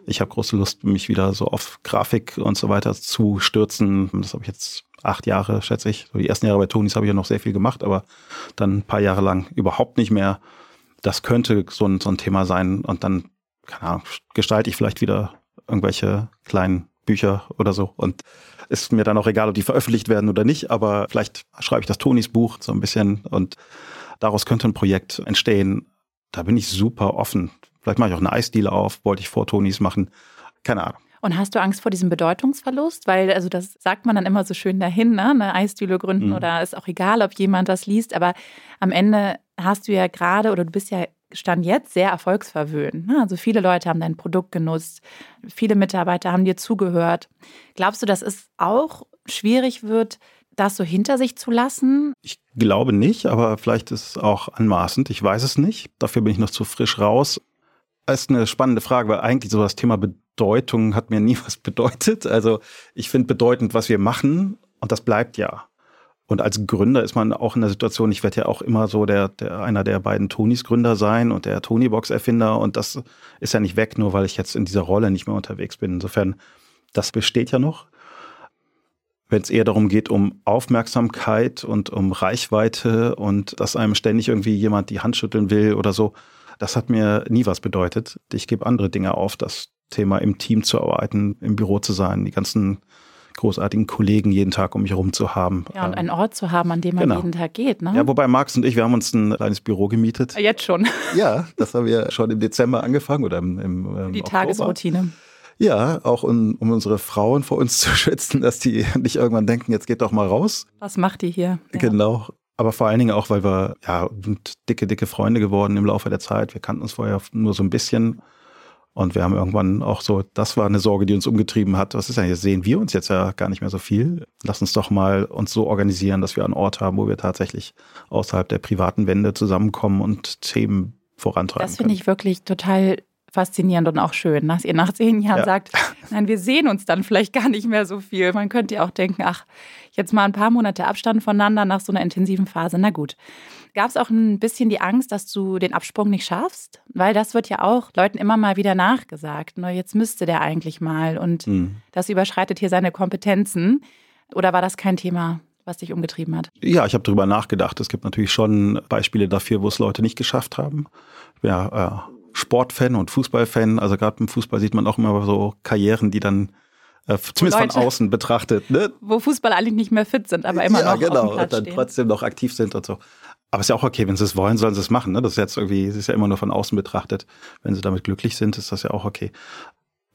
ich habe große Lust, mich wieder so auf Grafik und so weiter zu stürzen. Das habe ich jetzt acht Jahre, schätze ich. So die ersten Jahre bei Tonis habe ich ja noch sehr viel gemacht, aber dann ein paar Jahre lang überhaupt nicht mehr. Das könnte so ein, so ein Thema sein. Und dann keine Ahnung, gestalte ich vielleicht wieder irgendwelche kleinen Bücher oder so und ist mir dann auch egal, ob die veröffentlicht werden oder nicht, aber vielleicht schreibe ich das Tonis Buch so ein bisschen und daraus könnte ein Projekt entstehen. Da bin ich super offen. Vielleicht mache ich auch eine Eisdiele auf, wollte ich vor Tonis machen. Keine Ahnung. Und hast du Angst vor diesem Bedeutungsverlust? Weil, also das sagt man dann immer so schön dahin, ne? Eine Eisdiele gründen mhm. oder ist auch egal, ob jemand das liest, aber am Ende hast du ja gerade oder du bist ja Stand jetzt sehr erfolgsverwöhnt. Ne? Also viele Leute haben dein Produkt genutzt, viele Mitarbeiter haben dir zugehört. Glaubst du, dass es auch schwierig wird, das so hinter sich zu lassen? Ich glaube nicht, aber vielleicht ist es auch anmaßend. Ich weiß es nicht. Dafür bin ich noch zu frisch raus. Das ist eine spannende Frage, weil eigentlich so das Thema Bedeutung hat mir nie (laughs) was bedeutet. Also ich finde bedeutend, was wir machen und das bleibt ja. Und als Gründer ist man auch in der Situation, ich werde ja auch immer so der, der einer der beiden Tonys Gründer sein und der Tonybox Erfinder und das ist ja nicht weg, nur weil ich jetzt in dieser Rolle nicht mehr unterwegs bin. Insofern, das besteht ja noch. Wenn es eher darum geht, um Aufmerksamkeit und um Reichweite und dass einem ständig irgendwie jemand die Hand schütteln will oder so, das hat mir nie was bedeutet. Ich gebe andere Dinge auf, das Thema im Team zu arbeiten, im Büro zu sein, die ganzen großartigen Kollegen jeden Tag um mich herum zu haben. Ja, und einen Ort zu haben, an dem man genau. jeden Tag geht. Ne? Ja, wobei Max und ich, wir haben uns ein kleines Büro gemietet. Jetzt schon. (laughs) Ja, das haben wir schon im Dezember angefangen oder im, im Die Oktober. Tagesroutine. Ja, auch um, um, unsere Frauen vor uns (laughs) zu schützen, dass die nicht irgendwann denken, jetzt geht doch mal raus. Was macht die hier? Ja. Genau. Aber vor allen Dingen auch, weil wir ja dicke, dicke Freunde geworden im Laufe der Zeit. Wir kannten uns vorher nur so ein bisschen. Und wir haben irgendwann auch so, das war eine Sorge, die uns umgetrieben hat. Was ist denn, jetzt sehen wir uns jetzt ja gar nicht mehr so viel. Lass uns doch mal uns so organisieren, dass wir einen Ort haben, wo wir tatsächlich außerhalb der privaten Wände zusammenkommen und Themen vorantreiben. Das finde ich wirklich total faszinierend und auch schön, dass ihr nach zehn Jahren ja. sagt, nein, wir sehen uns dann vielleicht gar nicht mehr so viel. Man könnte ja auch denken, ach, jetzt mal ein paar Monate Abstand voneinander nach so einer intensiven Phase. Na gut. Gab es auch ein bisschen die Angst, dass du den Absprung nicht schaffst? Weil das wird ja auch Leuten immer mal wieder nachgesagt. Nur jetzt müsste der eigentlich mal und mhm. das überschreitet hier seine Kompetenzen. Oder war das kein Thema? was dich umgetrieben hat? Ja, ich habe darüber nachgedacht. Es gibt natürlich schon Beispiele dafür, wo es Leute nicht geschafft haben. Ja, äh, Sportfan und Fußballfan. Also gerade im Fußball sieht man auch immer so Karrieren, die dann äh, zumindest Leute, von außen betrachtet. Ne? Wo Fußballer eigentlich nicht mehr fit sind, aber immer ja, noch genau, auf dem Platz und dann stehen. trotzdem noch aktiv sind und so. Aber ist ja auch okay, wenn sie es wollen, sollen sie es machen. Ne? Das ist jetzt irgendwie, das ist ja immer nur von außen betrachtet. Wenn sie damit glücklich sind, ist das ja auch okay.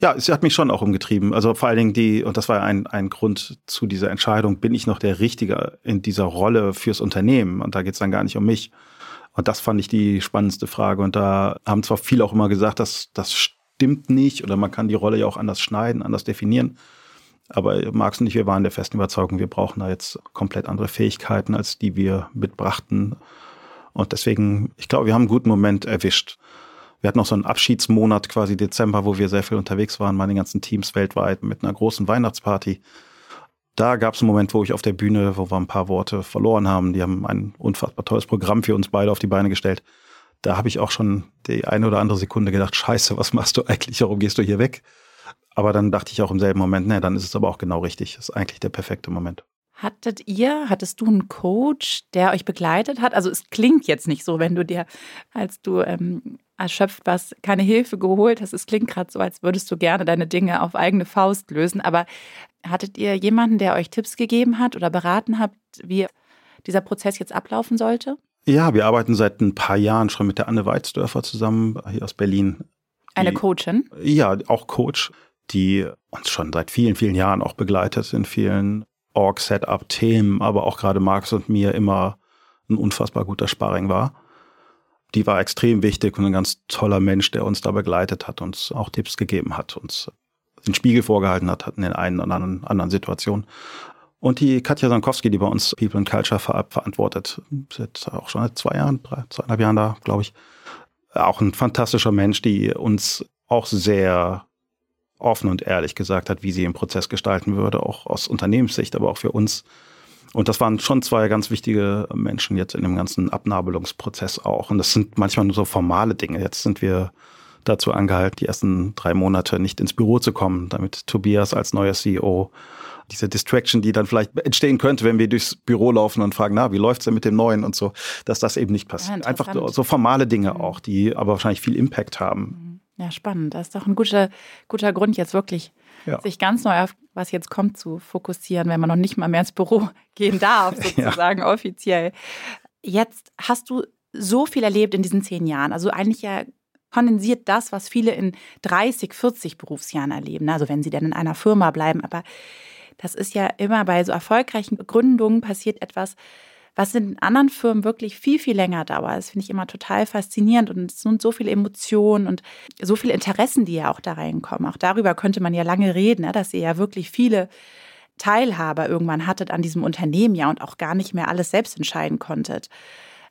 Ja, es hat mich schon auch umgetrieben. Also vor allen Dingen die, und das war ein, ein Grund zu dieser Entscheidung, bin ich noch der Richtige in dieser Rolle fürs Unternehmen? Und da geht es dann gar nicht um mich. Und das fand ich die spannendste Frage. Und da haben zwar viele auch immer gesagt, dass das stimmt nicht oder man kann die Rolle ja auch anders schneiden, anders definieren. Aber Marx und ich, wir waren der festen Überzeugung, wir brauchen da jetzt komplett andere Fähigkeiten, als die wir mitbrachten. Und deswegen, ich glaube, wir haben einen guten Moment erwischt. Wir hatten noch so einen Abschiedsmonat quasi Dezember, wo wir sehr viel unterwegs waren, meine ganzen Teams weltweit mit einer großen Weihnachtsparty da gab es einen Moment, wo ich auf der Bühne, wo wir ein paar Worte verloren haben. Die haben ein unfassbar tolles Programm für uns beide auf die Beine gestellt. Da habe ich auch schon die eine oder andere Sekunde gedacht, scheiße, was machst du eigentlich? Warum gehst du hier weg? Aber dann dachte ich auch im selben Moment, nee, dann ist es aber auch genau richtig. Das ist eigentlich der perfekte Moment. Hattet ihr, hattest du einen Coach, der euch begleitet hat? Also es klingt jetzt nicht so, wenn du dir, als du ähm, erschöpft warst, keine Hilfe geholt hast. Es klingt gerade so, als würdest du gerne deine Dinge auf eigene Faust lösen. Aber hattet ihr jemanden, der euch Tipps gegeben hat oder beraten hat, wie dieser Prozess jetzt ablaufen sollte? Ja, wir arbeiten seit ein paar Jahren schon mit der Anne Weizdörfer zusammen, hier aus Berlin. Eine Coachin? Ja, auch Coach, die uns schon seit vielen, vielen Jahren auch begleitet in vielen Org-Setup-Themen, aber auch gerade Marx und mir immer ein unfassbar guter Sparring war. Die war extrem wichtig und ein ganz toller Mensch, der uns da begleitet hat, uns auch Tipps gegeben hat, uns den Spiegel vorgehalten hat, in den einen oder anderen, anderen Situationen. Und die Katja Sankowski, die bei uns People and Culture ver verantwortet, seit auch schon seit zwei Jahren, drei, zweieinhalb Jahren da, glaube ich. Auch ein fantastischer Mensch, die uns auch sehr offen und ehrlich gesagt hat, wie sie den Prozess gestalten würde, auch aus Unternehmenssicht, aber auch für uns. Und das waren schon zwei ganz wichtige Menschen jetzt in dem ganzen Abnabelungsprozess auch. Und das sind manchmal nur so formale Dinge. Jetzt sind wir dazu angehalten, die ersten drei Monate nicht ins Büro zu kommen, damit Tobias als neuer CEO diese Distraction, die dann vielleicht entstehen könnte, wenn wir durchs Büro laufen und fragen, na, wie läuft's denn mit dem Neuen und so, dass das eben nicht passiert. Ja, Einfach so formale Dinge mhm. auch, die aber wahrscheinlich viel Impact haben. Ja, spannend. Das ist doch ein guter, guter Grund, jetzt wirklich ja. sich ganz neu auf was jetzt kommt zu fokussieren, wenn man noch nicht mal mehr ins Büro (laughs) gehen darf, (laughs) sozusagen ja. offiziell. Jetzt hast du so viel erlebt in diesen zehn Jahren. Also eigentlich ja kondensiert das, was viele in 30, 40 Berufsjahren erleben. Ne? Also wenn sie denn in einer Firma bleiben. Aber das ist ja immer bei so erfolgreichen Gründungen passiert etwas, was in anderen Firmen wirklich viel, viel länger dauert. Das finde ich immer total faszinierend und es sind so viele Emotionen und so viele Interessen, die ja auch da reinkommen. Auch darüber könnte man ja lange reden, ne, dass ihr ja wirklich viele Teilhaber irgendwann hattet an diesem Unternehmen ja und auch gar nicht mehr alles selbst entscheiden konntet.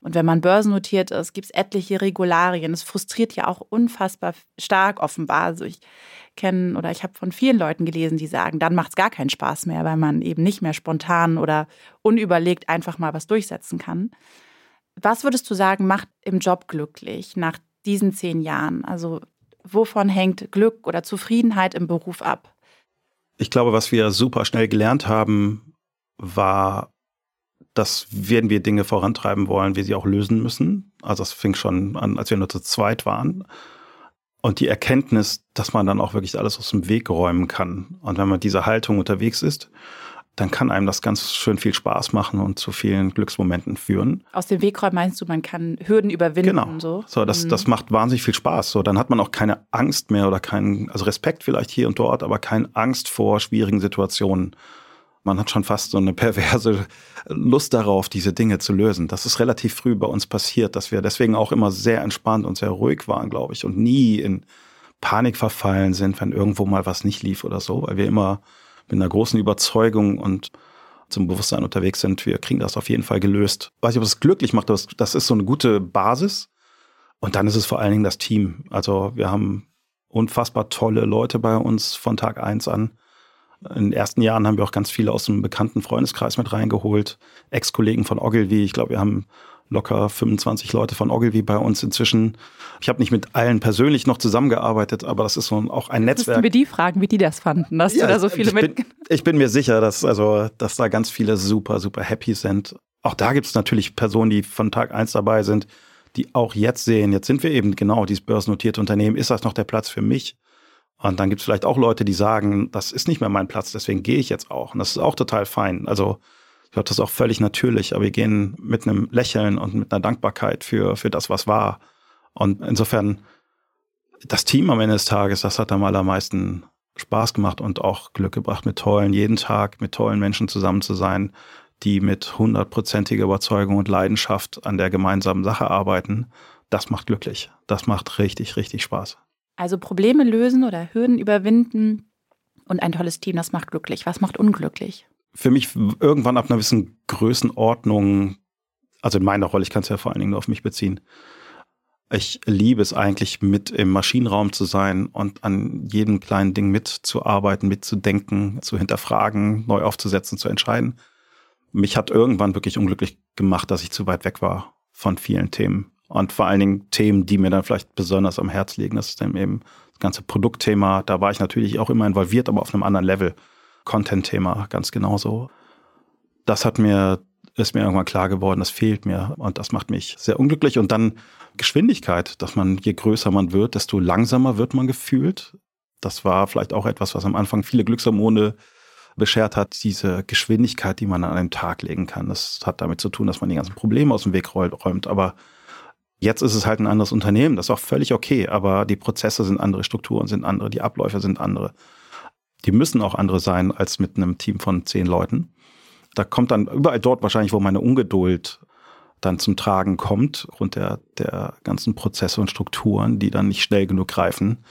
Und wenn man börsennotiert ist, gibt es etliche Regularien. Es frustriert ja auch unfassbar stark offenbar. Also ich kenne oder ich habe von vielen Leuten gelesen, die sagen, dann macht es gar keinen Spaß mehr, weil man eben nicht mehr spontan oder unüberlegt einfach mal was durchsetzen kann. Was würdest du sagen, macht im Job glücklich nach diesen zehn Jahren? Also wovon hängt Glück oder Zufriedenheit im Beruf ab? Ich glaube, was wir super schnell gelernt haben, war, dass wenn wir Dinge vorantreiben wollen, wir sie auch lösen müssen. Also es fing schon an, als wir nur zu zweit waren. Und die Erkenntnis, dass man dann auch wirklich alles aus dem Weg räumen kann. Und wenn man diese Haltung unterwegs ist, dann kann einem das ganz schön viel Spaß machen und zu vielen Glücksmomenten führen. Aus dem Weg räumen meinst du, man kann Hürden überwinden? Genau. So, so das, mhm. das macht wahnsinnig viel Spaß. So, dann hat man auch keine Angst mehr oder keinen, also Respekt vielleicht hier und dort, aber keine Angst vor schwierigen Situationen man hat schon fast so eine perverse Lust darauf, diese Dinge zu lösen. Das ist relativ früh bei uns passiert, dass wir deswegen auch immer sehr entspannt und sehr ruhig waren, glaube ich, und nie in Panik verfallen sind, wenn irgendwo mal was nicht lief oder so, weil wir immer mit einer großen Überzeugung und zum Bewusstsein unterwegs sind, wir kriegen das auf jeden Fall gelöst. Weiß ich, ob es glücklich macht, das, das ist so eine gute Basis. Und dann ist es vor allen Dingen das Team. Also wir haben unfassbar tolle Leute bei uns von Tag eins an. In den ersten Jahren haben wir auch ganz viele aus dem bekannten Freundeskreis mit reingeholt. Ex-Kollegen von Ogilvy. Ich glaube, wir haben locker 25 Leute von Ogilvy bei uns inzwischen. Ich habe nicht mit allen persönlich noch zusammengearbeitet, aber das ist so auch ein Netzwerk. Müssten wir die fragen, wie die das fanden, dass ja, du da so viele ich mit. Bin, ich bin mir sicher, dass also, dass da ganz viele super, super happy sind. Auch da gibt es natürlich Personen, die von Tag eins dabei sind, die auch jetzt sehen, jetzt sind wir eben genau dieses börsennotierte Unternehmen. Ist das noch der Platz für mich? Und dann gibt es vielleicht auch Leute, die sagen, das ist nicht mehr mein Platz, deswegen gehe ich jetzt auch. Und das ist auch total fein. Also ich glaube, das ist auch völlig natürlich, aber wir gehen mit einem Lächeln und mit einer Dankbarkeit für, für das, was war. Und insofern, das Team am Ende des Tages, das hat am allermeisten Spaß gemacht und auch Glück gebracht, mit tollen, jeden Tag mit tollen Menschen zusammen zu sein, die mit hundertprozentiger Überzeugung und Leidenschaft an der gemeinsamen Sache arbeiten. Das macht glücklich. Das macht richtig, richtig Spaß. Also Probleme lösen oder Hürden überwinden und ein tolles Team, das macht glücklich. Was macht unglücklich? Für mich irgendwann ab einer gewissen Größenordnung, also in meiner Rolle, ich kann es ja vor allen Dingen nur auf mich beziehen. Ich liebe es eigentlich, mit im Maschinenraum zu sein und an jedem kleinen Ding mitzuarbeiten, mitzudenken, zu hinterfragen, neu aufzusetzen, zu entscheiden. Mich hat irgendwann wirklich unglücklich gemacht, dass ich zu weit weg war von vielen Themen. Und vor allen Dingen Themen, die mir dann vielleicht besonders am Herz liegen. Das ist dann eben das ganze Produktthema. Da war ich natürlich auch immer involviert, aber auf einem anderen Level. Content-Thema ganz genauso. Das hat mir, ist mir irgendwann klar geworden, das fehlt mir. Und das macht mich sehr unglücklich. Und dann Geschwindigkeit, dass man, je größer man wird, desto langsamer wird man gefühlt. Das war vielleicht auch etwas, was am Anfang viele Glückshormone beschert hat, diese Geschwindigkeit, die man an einen Tag legen kann. Das hat damit zu tun, dass man die ganzen Probleme aus dem Weg räumt. Aber Jetzt ist es halt ein anderes Unternehmen, das ist auch völlig okay, aber die Prozesse sind andere, Strukturen sind andere, die Abläufe sind andere. Die müssen auch andere sein als mit einem Team von zehn Leuten. Da kommt dann überall dort wahrscheinlich, wo meine Ungeduld dann zum Tragen kommt, rund der, der ganzen Prozesse und Strukturen, die dann nicht schnell genug greifen,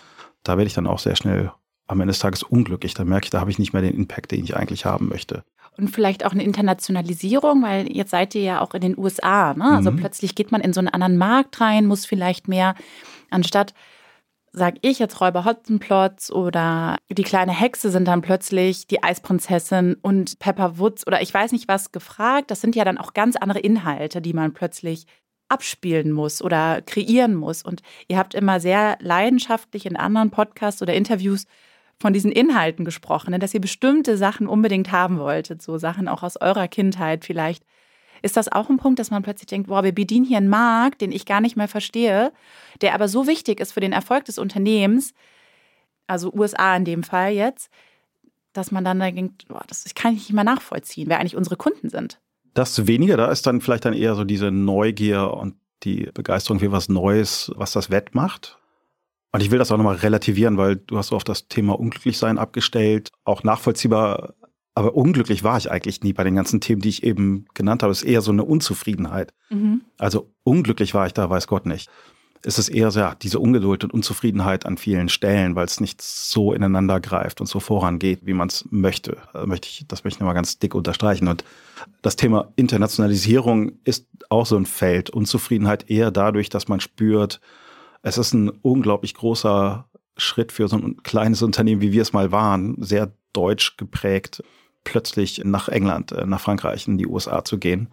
da werde ich dann auch sehr schnell am Ende des Tages unglücklich. Da merke ich, da habe ich nicht mehr den Impact, den ich eigentlich haben möchte. Und vielleicht auch eine Internationalisierung, weil jetzt seid ihr ja auch in den USA. Ne? Also mhm. plötzlich geht man in so einen anderen Markt rein, muss vielleicht mehr, anstatt, sag ich jetzt Räuber Hotzenplotz oder die kleine Hexe sind dann plötzlich die Eisprinzessin und Pepper Woods oder ich weiß nicht was gefragt. Das sind ja dann auch ganz andere Inhalte, die man plötzlich abspielen muss oder kreieren muss. Und ihr habt immer sehr leidenschaftlich in anderen Podcasts oder Interviews von diesen Inhalten gesprochen, ne, dass ihr bestimmte Sachen unbedingt haben wolltet, so Sachen auch aus eurer Kindheit vielleicht. Ist das auch ein Punkt, dass man plötzlich denkt, boah, wir bedienen hier einen Markt, den ich gar nicht mehr verstehe, der aber so wichtig ist für den Erfolg des Unternehmens, also USA in dem Fall jetzt, dass man dann denkt, boah, das kann ich nicht mal nachvollziehen, wer eigentlich unsere Kunden sind. Das weniger, da ist dann vielleicht dann eher so diese Neugier und die Begeisterung für was Neues, was das wettmacht. Und ich will das auch nochmal relativieren, weil du hast so auf das Thema Unglücklichsein abgestellt, auch nachvollziehbar. Aber unglücklich war ich eigentlich nie bei den ganzen Themen, die ich eben genannt habe. Es ist eher so eine Unzufriedenheit. Mhm. Also unglücklich war ich da, weiß Gott nicht. Es ist eher so, ja, diese Ungeduld und Unzufriedenheit an vielen Stellen, weil es nicht so ineinander greift und so vorangeht, wie man es möchte. Das möchte ich, das möchte ich nochmal ganz dick unterstreichen. Und das Thema Internationalisierung ist auch so ein Feld. Unzufriedenheit eher dadurch, dass man spürt, es ist ein unglaublich großer Schritt für so ein kleines Unternehmen, wie wir es mal waren, sehr deutsch geprägt, plötzlich nach England, äh, nach Frankreich, in die USA zu gehen,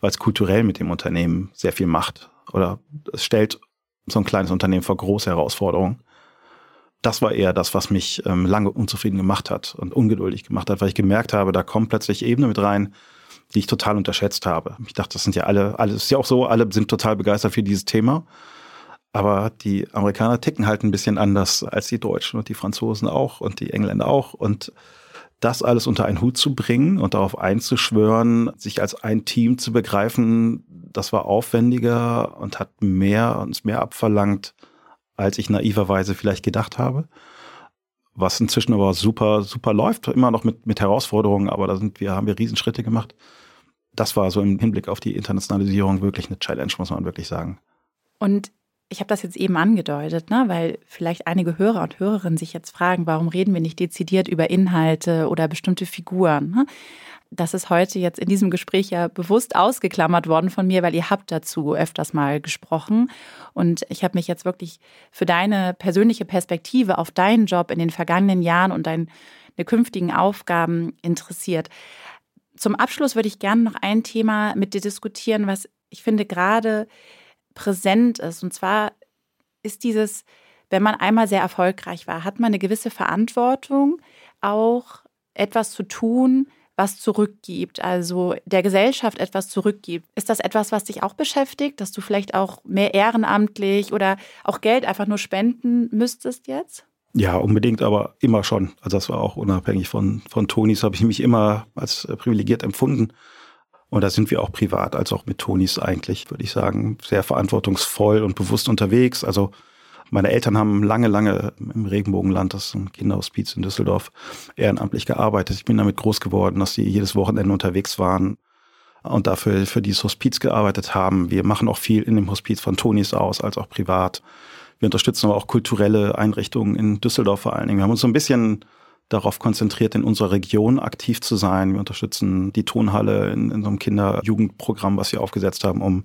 weil es kulturell mit dem Unternehmen sehr viel macht. Oder es stellt so ein kleines Unternehmen vor große Herausforderungen. Das war eher das, was mich ähm, lange unzufrieden gemacht hat und ungeduldig gemacht hat, weil ich gemerkt habe, da kommen plötzlich Ebenen mit rein, die ich total unterschätzt habe. Ich dachte, das sind ja alle, alle, ist ja auch so, alle sind total begeistert für dieses Thema. Aber die Amerikaner ticken halt ein bisschen anders als die Deutschen und die Franzosen auch und die Engländer auch. Und das alles unter einen Hut zu bringen und darauf einzuschwören, sich als ein Team zu begreifen, das war aufwendiger und hat mehr uns mehr abverlangt, als ich naiverweise vielleicht gedacht habe. Was inzwischen aber super, super läuft, immer noch mit, mit Herausforderungen, aber da sind wir, haben wir Riesenschritte gemacht. Das war so im Hinblick auf die Internationalisierung wirklich eine Challenge, muss man wirklich sagen. Und ich habe das jetzt eben angedeutet, ne, weil vielleicht einige Hörer und Hörerinnen sich jetzt fragen, warum reden wir nicht dezidiert über Inhalte oder bestimmte Figuren? Ne? Das ist heute jetzt in diesem Gespräch ja bewusst ausgeklammert worden von mir, weil ihr habt dazu öfters mal gesprochen. Und ich habe mich jetzt wirklich für deine persönliche Perspektive auf deinen Job in den vergangenen Jahren und deine künftigen Aufgaben interessiert. Zum Abschluss würde ich gerne noch ein Thema mit dir diskutieren, was ich finde gerade präsent ist. Und zwar ist dieses, wenn man einmal sehr erfolgreich war, hat man eine gewisse Verantwortung, auch etwas zu tun, was zurückgibt, also der Gesellschaft etwas zurückgibt. Ist das etwas, was dich auch beschäftigt, dass du vielleicht auch mehr ehrenamtlich oder auch Geld einfach nur spenden müsstest jetzt? Ja, unbedingt, aber immer schon. Also das war auch unabhängig von, von Tonis, habe ich mich immer als privilegiert empfunden. Und da sind wir auch privat, als auch mit Tonis eigentlich, würde ich sagen, sehr verantwortungsvoll und bewusst unterwegs. Also meine Eltern haben lange, lange im Regenbogenland, das ist ein Kinderhospiz in Düsseldorf, ehrenamtlich gearbeitet. Ich bin damit groß geworden, dass sie jedes Wochenende unterwegs waren und dafür für dieses Hospiz gearbeitet haben. Wir machen auch viel in dem Hospiz von Tonis aus, als auch privat. Wir unterstützen aber auch kulturelle Einrichtungen in Düsseldorf vor allen Dingen. Wir haben uns so ein bisschen darauf konzentriert, in unserer Region aktiv zu sein. Wir unterstützen die Tonhalle in, in so einem Kinder-Jugendprogramm, was wir aufgesetzt haben, um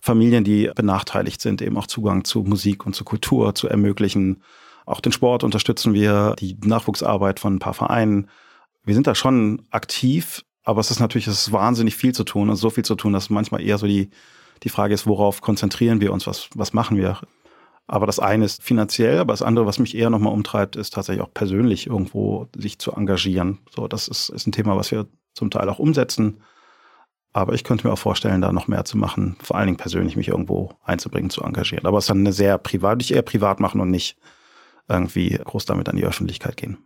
Familien, die benachteiligt sind, eben auch Zugang zu Musik und zu Kultur zu ermöglichen. Auch den Sport unterstützen wir, die Nachwuchsarbeit von ein paar Vereinen. Wir sind da schon aktiv, aber es ist natürlich es ist wahnsinnig viel zu tun und so viel zu tun, dass manchmal eher so die, die Frage ist, worauf konzentrieren wir uns, was, was machen wir? Aber das eine ist finanziell, aber das andere, was mich eher nochmal umtreibt, ist tatsächlich auch persönlich irgendwo sich zu engagieren. So, das ist, ist ein Thema, was wir zum Teil auch umsetzen. Aber ich könnte mir auch vorstellen, da noch mehr zu machen, vor allen Dingen persönlich mich irgendwo einzubringen, zu engagieren. Aber es ist dann eine sehr privat, ich eher privat machen und nicht irgendwie groß damit an die Öffentlichkeit gehen.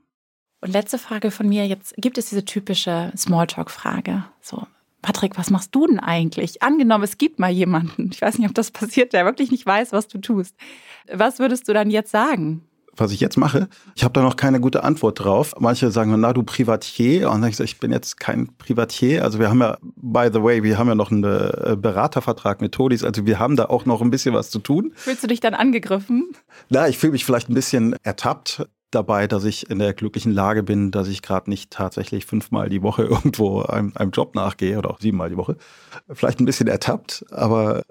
Und letzte Frage von mir jetzt, gibt es diese typische Smalltalk-Frage? So, Patrick, was machst du denn eigentlich? Angenommen, es gibt mal jemanden, ich weiß nicht, ob das passiert, der wirklich nicht weiß, was du tust. Was würdest du dann jetzt sagen? was ich jetzt mache. Ich habe da noch keine gute Antwort drauf. Manche sagen, na du Privatier. Und dann ich, ich bin jetzt kein Privatier. Also wir haben ja, by the way, wir haben ja noch einen äh, Beratervertrag mit Todis. Also wir haben da auch noch ein bisschen was zu tun. Fühlst du dich dann angegriffen? Na, ich fühle mich vielleicht ein bisschen ertappt dabei, dass ich in der glücklichen Lage bin, dass ich gerade nicht tatsächlich fünfmal die Woche (laughs) irgendwo einem, einem Job nachgehe oder auch siebenmal die Woche. Vielleicht ein bisschen ertappt, aber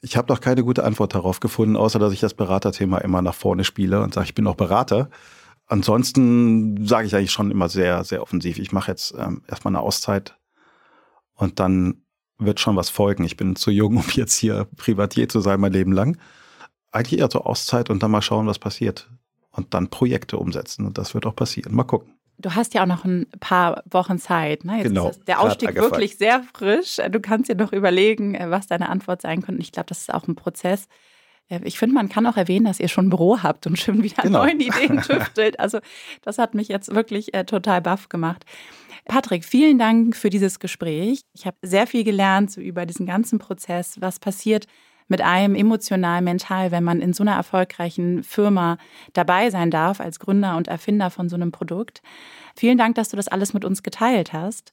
ich habe noch keine gute Antwort darauf gefunden, außer dass ich das Beraterthema immer nach vorne spiele und sage, ich bin auch Berater. Ansonsten sage ich eigentlich schon immer sehr, sehr offensiv. Ich mache jetzt ähm, erstmal eine Auszeit und dann wird schon was folgen. Ich bin zu jung, (laughs) um jetzt hier Privatier zu sein, mein Leben lang. Eigentlich eher zur Auszeit und dann mal schauen, was passiert. Und dann Projekte umsetzen. Und das wird auch passieren. Mal gucken. Du hast ja auch noch ein paar Wochen Zeit. Ne? Jetzt genau. ist der Ausstieg wirklich sehr frisch. Du kannst dir noch überlegen, äh, was deine Antwort sein könnte. Ich glaube, das ist auch ein Prozess. Äh, ich finde, man kann auch erwähnen, dass ihr schon ein Büro habt und schon wieder genau. neuen Ideen (laughs) tüftelt. Also das hat mich jetzt wirklich äh, total baff gemacht. Patrick, vielen Dank für dieses Gespräch. Ich habe sehr viel gelernt so über diesen ganzen Prozess, was passiert mit einem emotional, mental, wenn man in so einer erfolgreichen Firma dabei sein darf als Gründer und Erfinder von so einem Produkt. Vielen Dank, dass du das alles mit uns geteilt hast.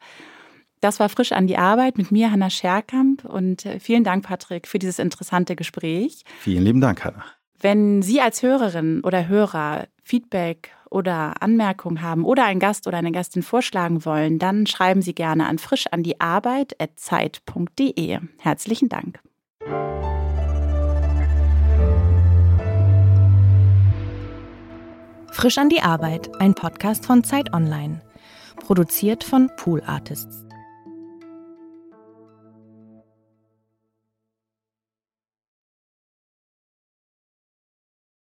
Das war frisch an die Arbeit mit mir, Hanna Scherkamp. Und äh, vielen Dank, Patrick, für dieses interessante Gespräch. Vielen lieben Dank, Hanna. Wenn Sie als Hörerin oder Hörer Feedback oder Anmerkungen haben oder einen Gast oder eine Gastin vorschlagen wollen, dann schreiben Sie gerne an frischandiarbeit.zeit.de. Herzlichen Dank. Frisch an die Arbeit, ein Podcast von Zeit Online. Produziert von Pool Artists.